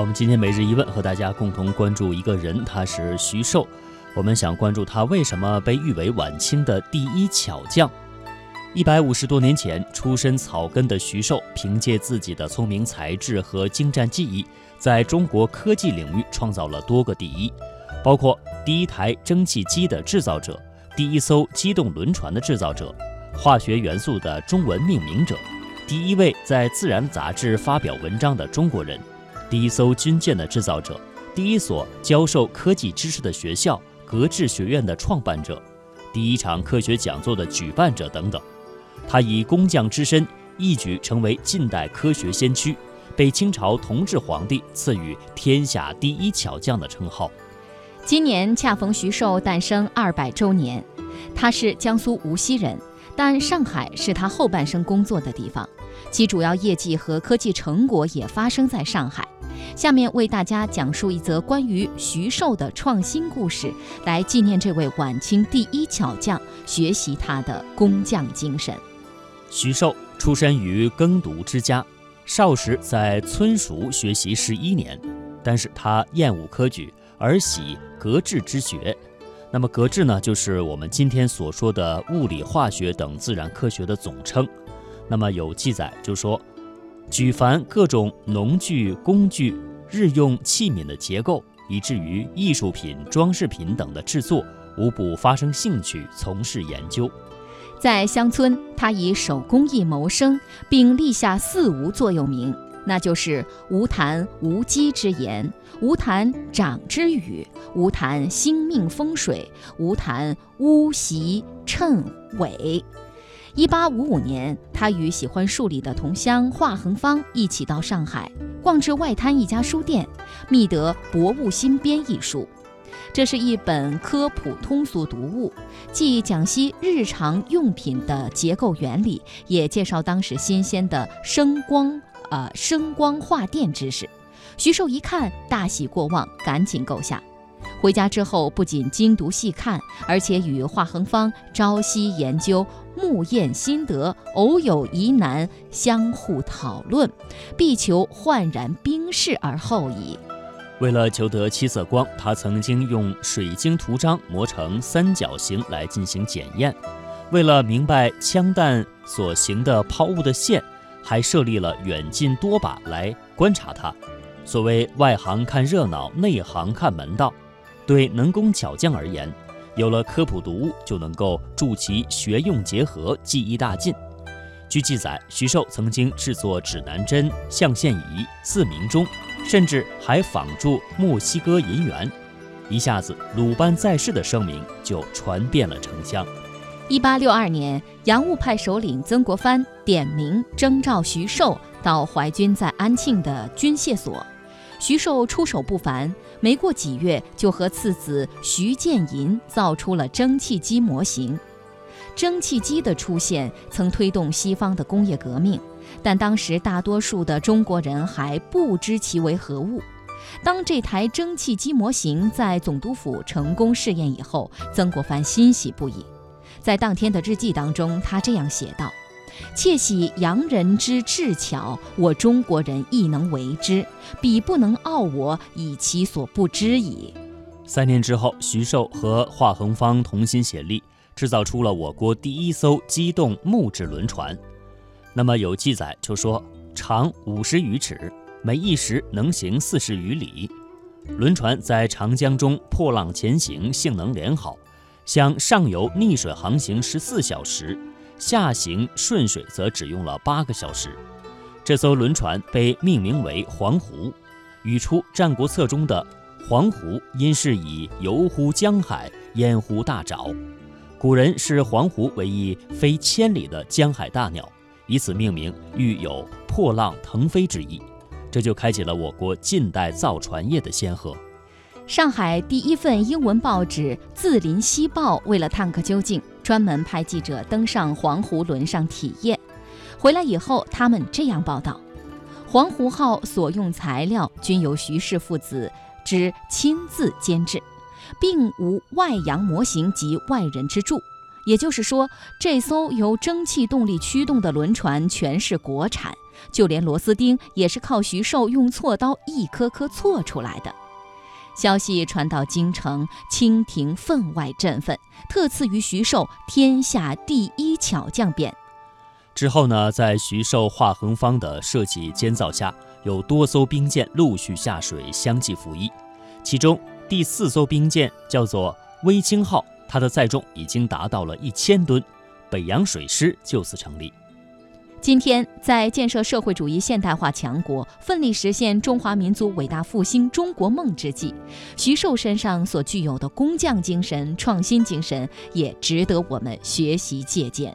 我们今天每日一问和大家共同关注一个人，他是徐寿。我们想关注他为什么被誉为晚清的第一巧匠。一百五十多年前，出身草根的徐寿，凭借自己的聪明才智和精湛技艺，在中国科技领域创造了多个第一，包括第一台蒸汽机的制造者、第一艘机动轮船的制造者、化学元素的中文命名者、第一位在《自然》杂志发表文章的中国人。第一艘军舰的制造者，第一所教授科技知识的学校——格致学院的创办者，第一场科学讲座的举办者等等。他以工匠之身，一举成为近代科学先驱，被清朝同治皇帝赐予“天下第一巧匠”的称号。今年恰逢徐寿诞生二百周年，他是江苏无锡人，但上海是他后半生工作的地方，其主要业绩和科技成果也发生在上海。下面为大家讲述一则关于徐寿的创新故事，来纪念这位晚清第一巧匠，学习他的工匠精神。徐寿出身于耕读之家，少时在村塾学习十一年，但是他厌恶科举，而喜格致之学。那么格致呢，就是我们今天所说的物理、化学等自然科学的总称。那么有记载就说。举凡各种农具、工具、日用器皿的结构，以至于艺术品、装饰品等的制作，无不发生兴趣，从事研究。在乡村，他以手工艺谋生，并立下四无座右铭，那就是无谈无稽之言，无谈长之语，无谈星命风水，无谈巫习谶纬。一八五五年，他与喜欢数理的同乡华恒芳一起到上海，逛至外滩一家书店，觅得《博物新编》一书。这是一本科普通俗读物，既讲析日常用品的结构原理，也介绍当时新鲜的声光呃声光化电知识。徐寿一看，大喜过望，赶紧购下。回家之后，不仅精读细看，而且与华恒芳朝夕研究木砚心得，偶有疑难，相互讨论，必求焕然冰释而后已。为了求得七色光，他曾经用水晶图章磨成三角形来进行检验；为了明白枪弹所行的抛物的线，还设立了远近多把来观察它。所谓外行看热闹，内行看门道。对能工巧匠而言，有了科普读物，就能够助其学用结合，技艺大进。据记载，徐寿曾经制作指南针、象限仪、四明钟，甚至还仿铸墨西哥银元，一下子鲁班在世的声名就传遍了城乡。一八六二年，洋务派首领曾国藩点名征召徐寿到淮军在安庆的军械所。徐寿出手不凡，没过几月就和次子徐建银造出了蒸汽机模型。蒸汽机的出现曾推动西方的工业革命，但当时大多数的中国人还不知其为何物。当这台蒸汽机模型在总督府成功试验以后，曾国藩欣喜不已。在当天的日记当中，他这样写道。窃喜洋人之智巧，我中国人亦能为之，彼不能傲我以其所不知矣。三年之后，徐寿和华恒芳同心协力，制造出了我国第一艘机动木质轮船。那么有记载就说，长五十余尺，每一时能行四十余里。轮船在长江中破浪前行，性能良好，向上游逆水航行十四小时。下行顺水则只用了八个小时。这艘轮船被命名为“黄湖”，语出《战国策》中的“黄湖”，因是以游乎江海，淹乎大沼。古人视黄湖为一飞千里的江海大鸟，以此命名，欲有破浪腾飞之意。这就开启了我国近代造船业的先河。上海第一份英文报纸《字林西报》为了探个究竟，专门派记者登上黄湖轮上体验。回来以后，他们这样报道：黄湖号所用材料均由徐氏父子之亲自监制，并无外洋模型及外人之助。也就是说，这艘由蒸汽动力驱动的轮船全是国产，就连螺丝钉也是靠徐寿用锉刀一颗颗锉出来的。消息传到京城，清廷分外振奋，特赐予徐寿“天下第一巧匠”匾。之后呢，在徐寿、华恒方的设计监造下，有多艘兵舰陆续下水，相继服役。其中第四艘兵舰叫做“威清号”，它的载重已经达到了一千吨，北洋水师就此成立。今天，在建设社会主义现代化强国、奋力实现中华民族伟大复兴中国梦之际，徐寿身上所具有的工匠精神、创新精神，也值得我们学习借鉴。